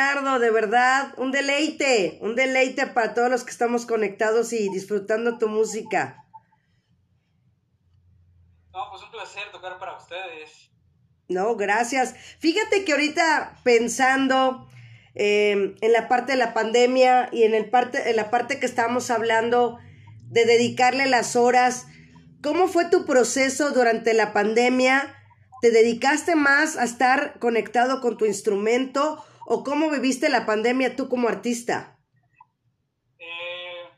De verdad, un deleite, un deleite para todos los que estamos conectados y disfrutando tu música. No, pues un placer tocar para ustedes. No, gracias. Fíjate que ahorita pensando em, en la parte de la pandemia y en, el parte, en la parte que estábamos hablando de dedicarle las horas, ¿cómo fue tu proceso durante la pandemia? ¿Te dedicaste más a estar conectado con tu instrumento o cómo viviste la pandemia tú como artista? Eh,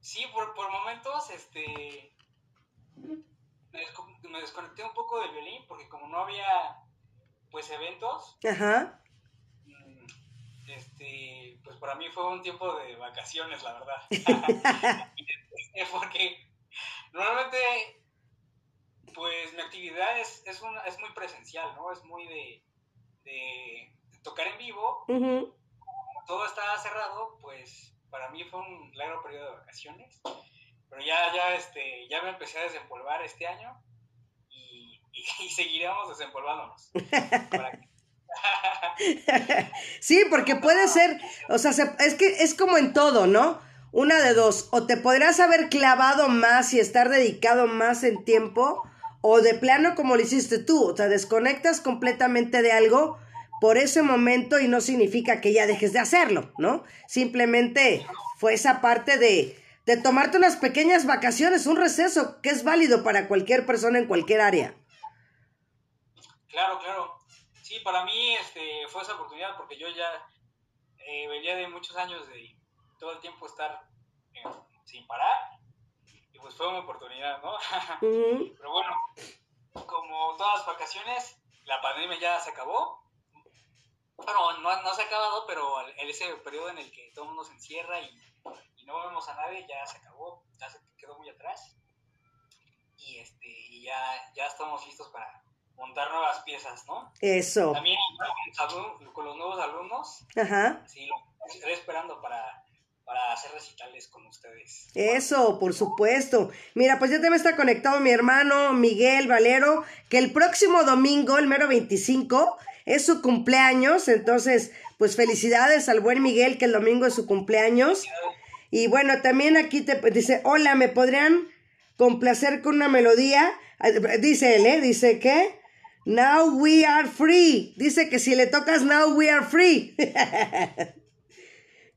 sí, por, por, momentos este, me, desconecté un poco del violín porque como no había pues eventos, Ajá. Mm, este, pues para mí fue un tiempo de vacaciones, la verdad. porque normalmente pues mi actividad es, es, es muy presencial, ¿no? Es muy de, de, tocar en vivo. todo estaba cerrado, pues para mí fue un largo periodo de vacaciones. Pero ya, ya, este, ya me empecé a desempolvar este año y, y, seguiremos desempolvándonos. sí, porque puede ser, o sea, es que es como en todo, ¿no? Una de dos, o te podrás haber clavado más y estar dedicado más en tiempo, o de plano como lo hiciste tú, te desconectas completamente de algo por ese momento y no significa que ya dejes de hacerlo, ¿no? Simplemente fue esa parte de, de tomarte unas pequeñas vacaciones, un receso que es válido para cualquier persona en cualquier área. Claro, claro. Sí, para mí este, fue esa oportunidad porque yo ya eh, venía de muchos años de todo el tiempo estar eh, sin parar pues fue una oportunidad, ¿no? Pero bueno, como todas las vacaciones, la pandemia ya se acabó. Bueno, no, no se ha acabado, pero en ese periodo en el que todo el mundo se encierra y, no vemos a nadie, ya se acabó, ya se quedó muy atrás. Y, este, y ya, ya estamos listos para montar nuevas piezas, ¿no? Eso. También con los nuevos alumnos. Ajá. Sí, lo estoy esperando para para hacer recitales con ustedes. Eso, por supuesto. Mira, pues ya también está conectado mi hermano Miguel Valero, que el próximo domingo, el mero 25, es su cumpleaños. Entonces, pues felicidades al buen Miguel, que el domingo es su cumpleaños. Y bueno, también aquí te dice, hola, ¿me podrían complacer con una melodía? Dice él, ¿eh? Dice que... Now we are free. Dice que si le tocas Now we are free.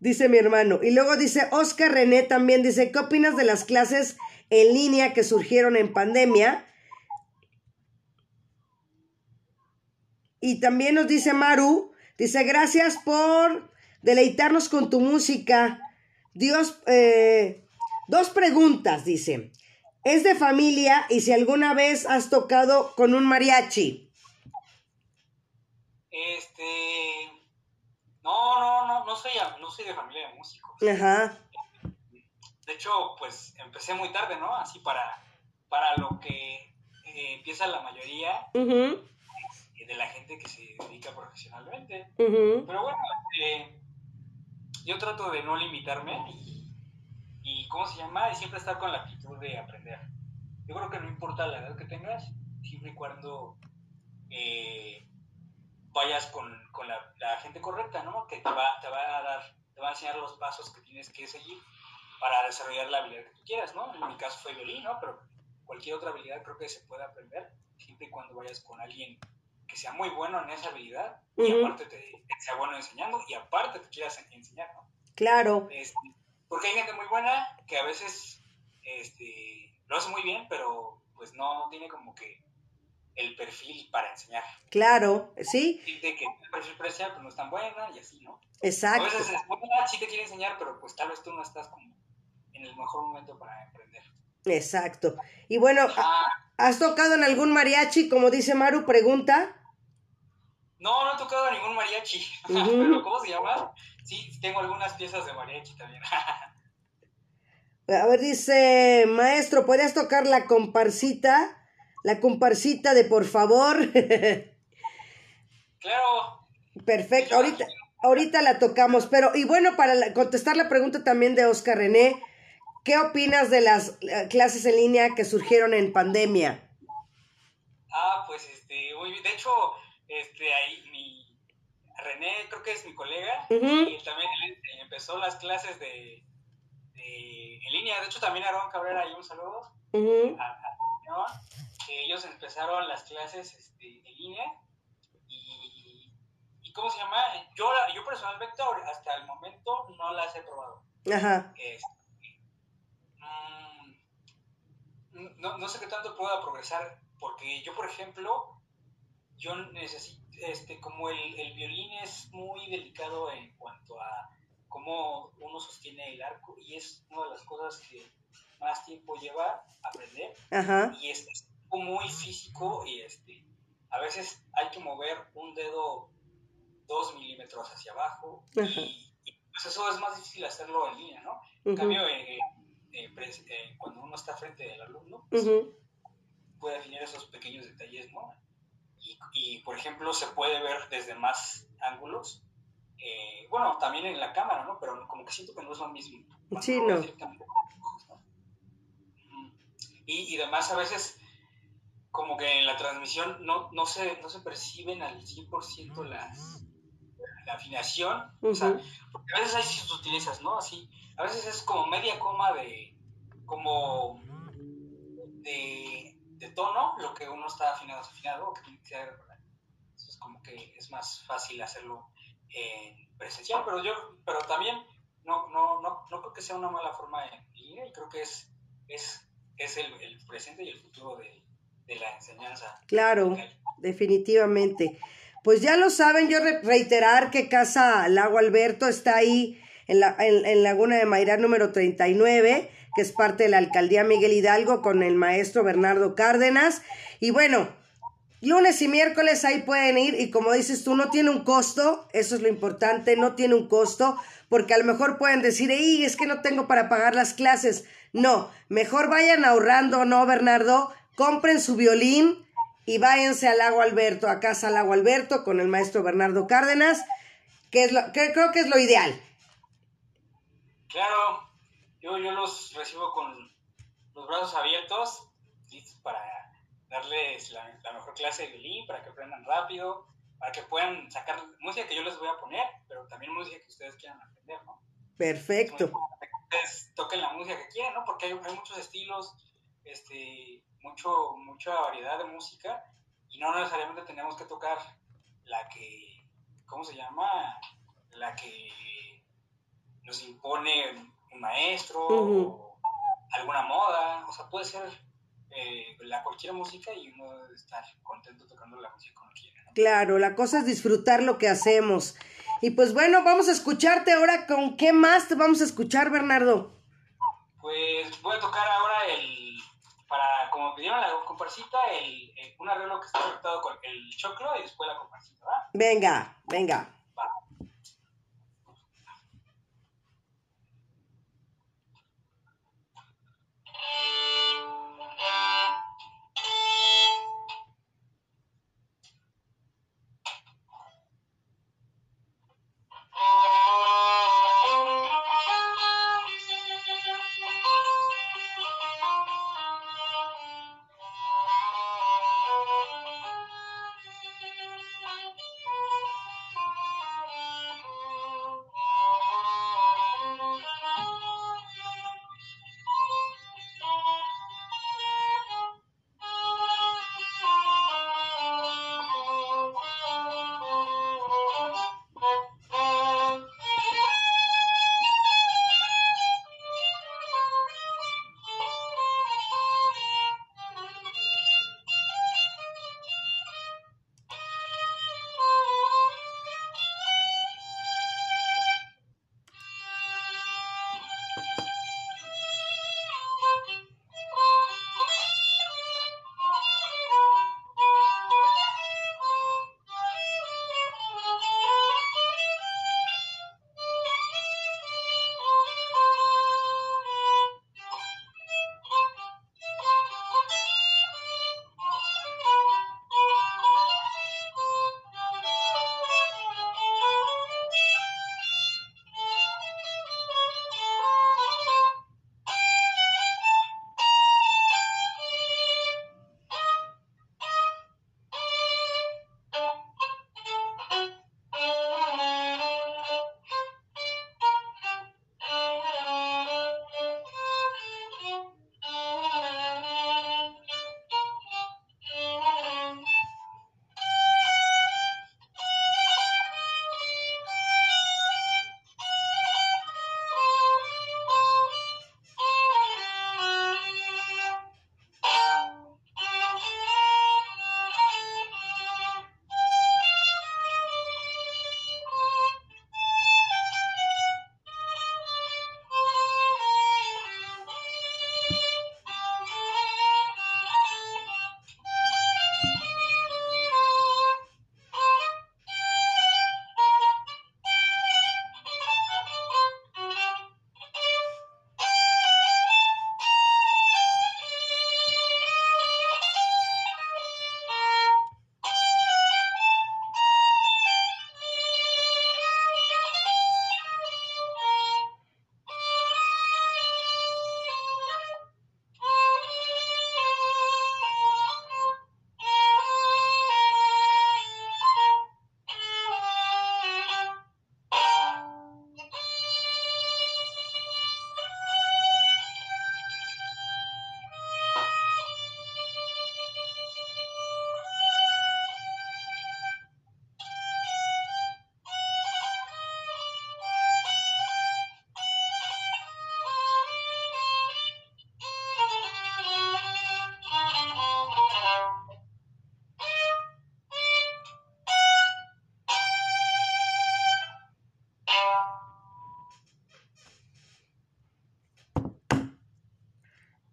dice mi hermano. Y luego dice Oscar René también, dice, ¿qué opinas de las clases en línea que surgieron en pandemia? Y también nos dice Maru, dice, gracias por deleitarnos con tu música. Dios, eh, dos preguntas, dice. ¿Es de familia y si alguna vez has tocado con un mariachi? Este, no, no, no, no soy, no soy de familia de músicos. Ajá. De hecho, pues empecé muy tarde, ¿no? Así para, para lo que eh, empieza la mayoría de la gente que se dedica profesionalmente. Pero bueno, eh, yo trato de no limitarme y, y, ¿cómo se llama? Y siempre estar con la actitud de aprender. Yo creo que no importa la edad que tengas, siempre y cuando eh, vayas con, con la, gente correcta, ¿no? Que te va, te va a dar, te va a enseñar los pasos que tienes que seguir para desarrollar la habilidad que tú quieras, ¿no? En mi caso fue violín, ¿no? Pero cualquier otra habilidad creo que se puede aprender siempre y cuando vayas con alguien que sea muy bueno en esa habilidad y aparte te, sea bueno enseñando y aparte te quieras enseñar, ¿no? Claro. Este, porque hay gente muy buena que a veces este, lo hace muy bien, pero pues no tiene como que el perfil para enseñar. Claro, sí. De que el perfil para enseñar pues, no es tan buena y así, ¿no? Exacto. A veces es buena, sí te quiere enseñar, pero pues tal vez tú no estás como en el mejor momento para emprender. Exacto. Y bueno, ¿has tocado en algún mariachi, como dice Maru, pregunta? No, no he tocado ningún mariachi. pero ¿cómo se llama? Sí, tengo algunas piezas de mariachi también. A ver, dice, maestro, ¿podrías tocar la comparsita? La comparsita de por favor. claro. Perfecto, ahorita, ahorita la tocamos, pero y bueno, para contestar la pregunta también de Oscar René, ¿qué opinas de las eh, clases en línea que surgieron en pandemia? Ah, pues este. De hecho, este, ahí mi René, creo que es mi colega, y también empezó las clases de, en línea. De hecho, también Aaron Cabrera, y un saludo. Ellos empezaron las clases este, en línea y, y, ¿cómo se llama? Yo, yo personalmente hasta el momento no las he probado. Ajá. Este, mm, no, no sé qué tanto pueda progresar porque yo, por ejemplo, yo necesito, este, como el, el, violín es muy delicado en cuanto a cómo uno sostiene el arco y es una de las cosas que más tiempo lleva aprender y es, muy físico y este, a veces hay que mover un dedo dos milímetros hacia abajo y, pues eso es más difícil hacerlo en línea, ¿no? En cambio, eh, eh, eh, cuando uno está frente al alumno, pues, puede definir esos pequeños detalles, ¿no? Y, por ejemplo, se puede ver desde más ángulos. Eh, bueno, también en la cámara, ¿no? Pero como que siento que no es lo mismo. Sí, no. Y, y además a veces como que en la transmisión no, no, se, no se perciben al 100% las, la afinación. O sea, porque a veces hay sutilezas, ¿no? Así, a veces es como media coma de, como de de tono lo que uno está afinado afinado o que tiene que ser Entonces como que es más fácil hacerlo en presencial, pero yo, pero también no, no, no, no creo que sea una mala forma en línea y creo que es, es, es el, el presente y el futuro de, de la enseñanza. Claro, definitivamente. Pues ya lo saben, yo reiterar que Casa Lago Alberto está ahí en, la, en, en Laguna de Mayrar número 39 que es parte de la alcaldía Miguel Hidalgo con el maestro Bernardo Cárdenas. Y bueno, lunes y miércoles ahí pueden ir y como dices tú, no tiene un costo, eso es lo importante, no tiene un costo, porque a lo mejor pueden decir, ¡Ey, es que no tengo para pagar las clases! No, mejor vayan ahorrando, ¿no, Bernardo? Compren su violín y váyanse al Lago Alberto, a casa al Lago Alberto con el maestro Bernardo Cárdenas, que, es lo, que creo que es lo ideal. Claro, yo, yo los recibo con los brazos abiertos, listos para darles la, mejor clase de violín, para que aprendan rápido, para que puedan sacar música que yo les voy a poner, pero también música que ustedes quieran aprender, ¿no? Perfecto. Que ustedes toquen la música que quieran, ¿no? Porque hay, hay, muchos estilos, este, mucho, mucha variedad de música, y no necesariamente tenemos que tocar la que, ¿cómo se llama? La que nos impone un maestro, alguna moda, o sea, puede ser eh, la cualquier música y uno debe estar contento tocando la música como quiera. Claro, la cosa es disfrutar lo que hacemos. Y pues bueno, vamos a escucharte ahora con qué más te vamos a escuchar, Bernardo. Pues voy a tocar ahora el, para, como pidieron la comparsita, el, un arreglo que está conectado con el choclo y después la comparsita, ¿va? Venga, venga.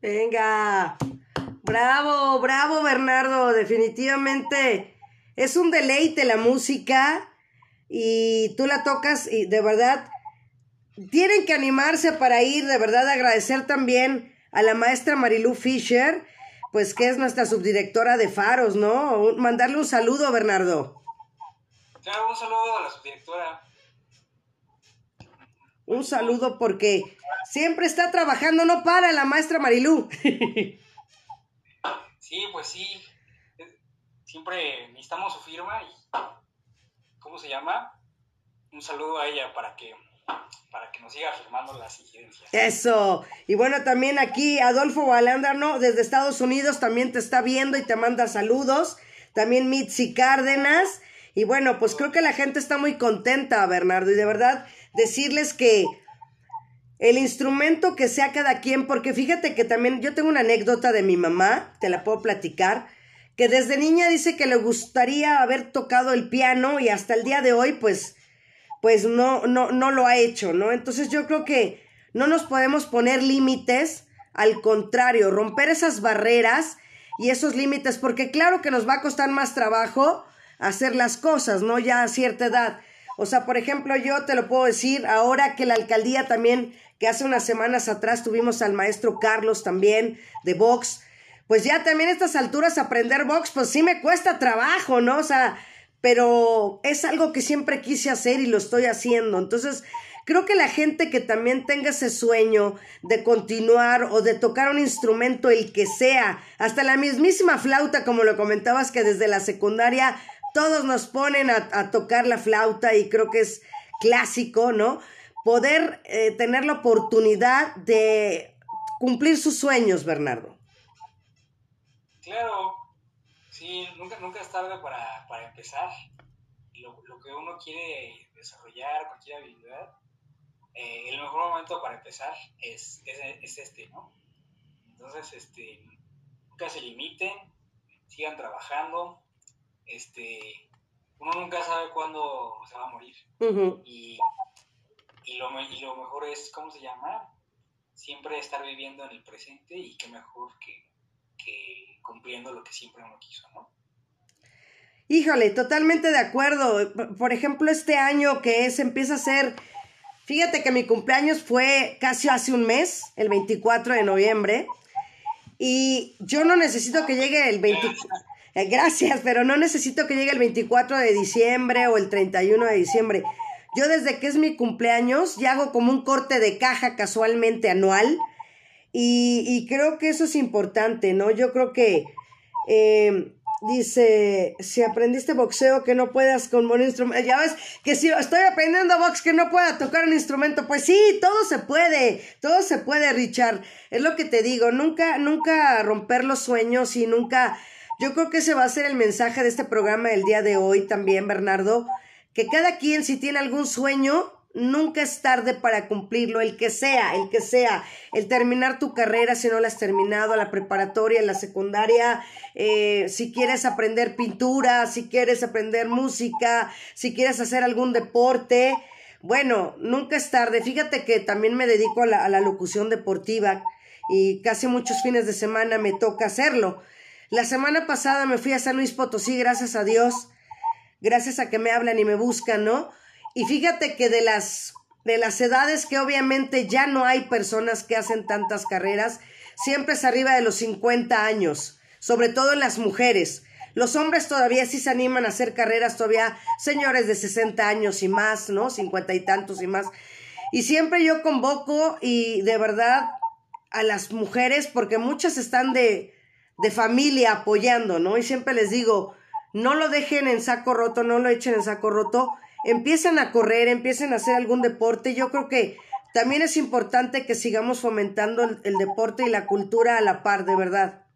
Venga. Bravo, bravo Bernardo, definitivamente es un deleite la música y tú la tocas y de verdad tienen que animarse para ir, de verdad agradecer también a la maestra Marilú Fisher, pues que es nuestra subdirectora de Faros, ¿no? Mandarle un saludo, Bernardo. Claro, un saludo a la subdirectora. Un saludo porque siempre está trabajando, no para la maestra Marilú. sí, pues sí. Siempre necesitamos su firma y ¿cómo se llama? Un saludo a ella para que para que nos siga firmando las incidencias. Eso. Y bueno, también aquí Adolfo Balándano desde Estados Unidos también te está viendo y te manda saludos. También Mitzi Cárdenas. Y bueno, pues creo que la gente está muy contenta, Bernardo. Y de verdad, decirles que el instrumento que sea cada quien, porque fíjate que también yo tengo una anécdota de mi mamá, te la puedo platicar, que desde niña dice que le gustaría haber tocado el piano y hasta el día de hoy, pues pues no, no, no lo ha hecho, ¿no? Entonces yo creo que no nos podemos poner límites, al contrario, romper esas barreras y esos límites, porque claro que nos va a costar más trabajo hacer las cosas, ¿no? Ya a cierta edad. O sea, por ejemplo, yo te lo puedo decir ahora que la alcaldía también, que hace unas semanas atrás tuvimos al maestro Carlos también de box, pues ya también a estas alturas aprender box, pues sí me cuesta trabajo, ¿no? O sea, pero es algo que siempre quise hacer y lo estoy haciendo. Entonces, creo que la gente que también tenga ese sueño de continuar o de tocar un instrumento, el que sea, hasta la mismísima flauta, como lo comentabas, que desde la secundaria todos nos ponen a, tocar la flauta y creo que es clásico, ¿no? Poder eh, tener la oportunidad de cumplir sus sueños, Bernardo. Claro, Sí, nunca, es tarde para, para empezar. Lo, lo, que uno quiere desarrollar, cualquier habilidad, eh, el mejor momento para empezar es, es, es, este, ¿no? Entonces, este, nunca se limiten, sigan trabajando, este, uno nunca sabe cuándo se va a morir. y, y, lo, y lo mejor es, ¿cómo se llama? Siempre estar viviendo en el presente y qué mejor que que cumpliendo lo que siempre uno quiso, ¿no? Híjole, totalmente de acuerdo. Por ejemplo, este año que es, empieza a ser, fíjate que mi cumpleaños fue casi hace un mes, el 24 de noviembre, y yo no necesito que llegue el 24, eh, gracias, pero no necesito que llegue el 24 de diciembre o el 31 de diciembre. Yo desde que es mi cumpleaños ya hago como un corte de caja casualmente anual y, creo que eso es importante, ¿no? Yo creo que eh, dice, si aprendiste boxeo que no puedas con un instrumento, ya ves que si estoy aprendiendo box que no pueda tocar un instrumento, pues sí, todo se puede, todo se puede, Richard. Es lo que te digo, nunca, nunca romper los sueños y nunca, yo creo que ese va a ser el mensaje de este programa del día de hoy también, Bernardo, que cada quien si tiene algún sueño, Nunca es tarde para cumplirlo, el que sea, el que sea. El terminar tu carrera si no la has terminado, la preparatoria, la secundaria, eh, si quieres aprender pintura, si quieres aprender música, si quieres hacer algún deporte. Bueno, nunca es tarde. Fíjate que también me dedico a la, a la locución deportiva y casi muchos fines de semana me toca hacerlo. La semana pasada me fui a San Luis Potosí, gracias a Dios, gracias a que me hablan y me buscan, ¿no? Y fíjate que de las, de las edades que obviamente ya no hay personas que hacen tantas carreras, siempre es arriba de los 50 años, sobre todo en las mujeres. Los hombres todavía sí se animan a hacer carreras, todavía señores de 60 años y más, ¿no? 50 y tantos y más. Y siempre yo convoco y de verdad a las mujeres, porque muchas están de, de familia apoyando, ¿no? Y siempre les digo, no lo dejen en saco roto, no lo echen en saco roto empiecen a correr, empiecen a hacer algún deporte. Yo creo que también es importante que sigamos fomentando el, deporte y la cultura a la par, de verdad.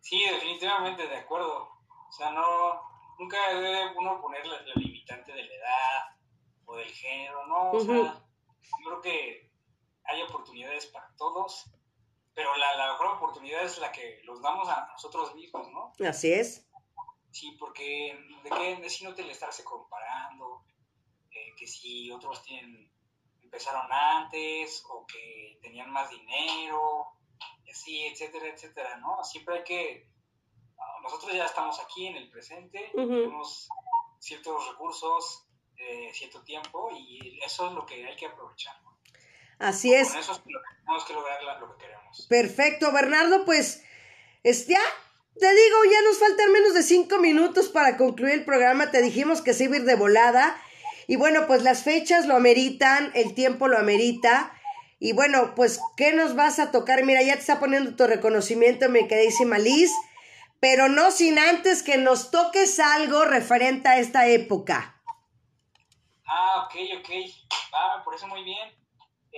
Sí, definitivamente de acuerdo. O sea, no, nunca debe uno poner la, limitante de la edad o del género, ¿no? O sea, yo creo que hay oportunidades para todos, pero la, la mejor oportunidad es la que los damos a nosotros mismos, ¿no? Así es. Sí, porque de qué no te le estarse comparando, eh, que si otros tienen empezaron antes o que tenían más dinero, y así, etcétera, etcétera, ¿no? Siempre hay que, ah, nosotros ya estamos aquí en el presente, tenemos ciertos recursos, eh, cierto tiempo y eso es lo que hay que aprovechar. Así es. Con eso es lo que tenemos que lograr lo que queremos. Perfecto, Bernardo, pues es ya, te digo, ya nos faltan menos de cinco minutos para concluir el programa. Te dijimos que se iba a ir de volada. Y bueno, pues las fechas lo ameritan, el tiempo lo amerita. Y bueno, pues, ¿qué nos vas a tocar? Mira, ya te está poniendo tu reconocimiento, mi queridísima Liz. Pero no sin antes que nos toques algo referente a esta época. Ah, ok, ok. Va, por eso muy bien.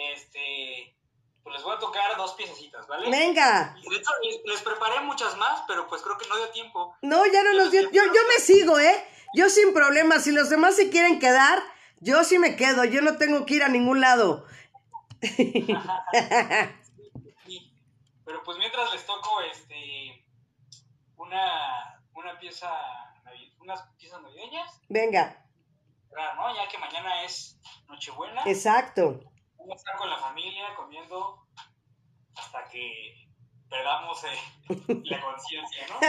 Este, pues les voy a tocar dos piececitas, ¿vale? Venga. De hecho, les, preparé muchas más, pero pues creo que no dio tiempo. No, ya no nos dio. Yo, yo me sigo, ¿eh? Yo sin problema. Si los demás se quieren quedar, yo sí me quedo. Yo no tengo que ir a ningún lado. pero pues mientras les toco este una, una pieza unas piezas navideñas. Venga. ¿no? Ya que mañana es Nochebuena. Exacto vamos a estar con la familia comiendo hasta que perdamos eh, la conciencia, ¿no?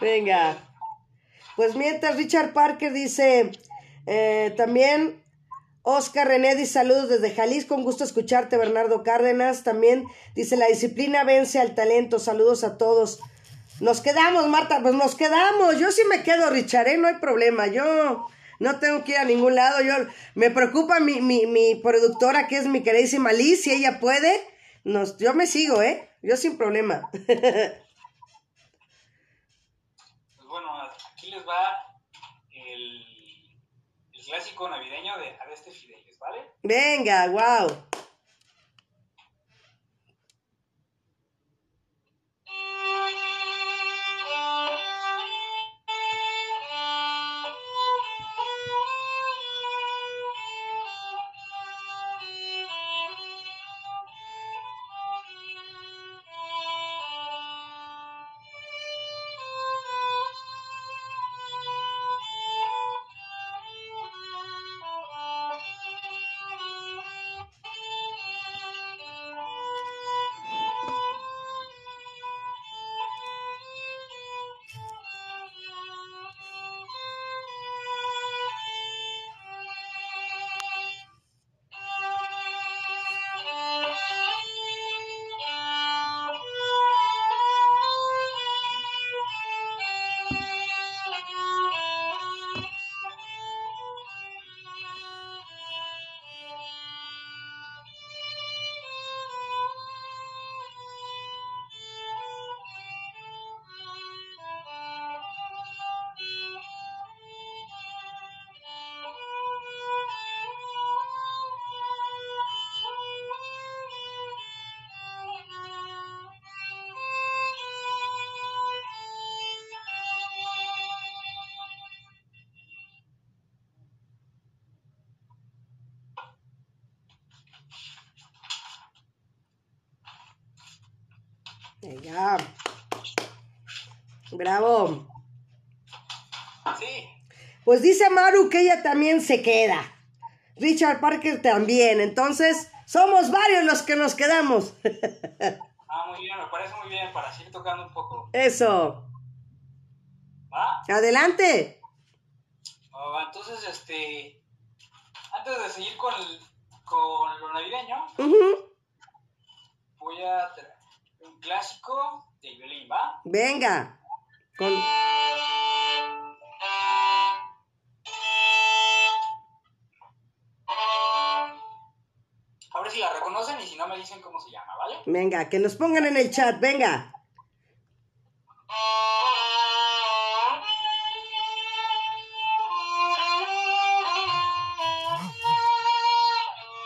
Venga. Pues mientras Richard Parker dice eh, también Oscar René dice saludos desde Jalisco, un gusto escucharte Bernardo Cárdenas, también dice la disciplina vence al talento, saludos a todos. Nos quedamos, Marta, pues nos quedamos, yo sí me quedo Richard, ¿eh? no hay problema, yo no tengo que ir a ningún lado. Yo me preocupa mi, mi, mi productora, que es mi queridísima Liz, si ella puede, nos, yo me sigo, ¿eh? Yo sin problema. pues bueno, aquí les va el, el clásico navideño de Areste Fidelis, ¿vale? Venga, wow. Venga. Bravo. Sí. Pues dice Maru que ella también se queda. Richard Parker también. Entonces, somos varios los que nos quedamos. ah, muy bien, me parece muy bien para seguir tocando un poco. Eso. ¿Va? Adelante. Oh, entonces, este. Antes de seguir con, con lo navideño, un clásico del violín, ¿va? Venga. Con... A ver si la reconocen y si no me dicen cómo se llama, ¿vale? Venga, que nos pongan en el chat, venga.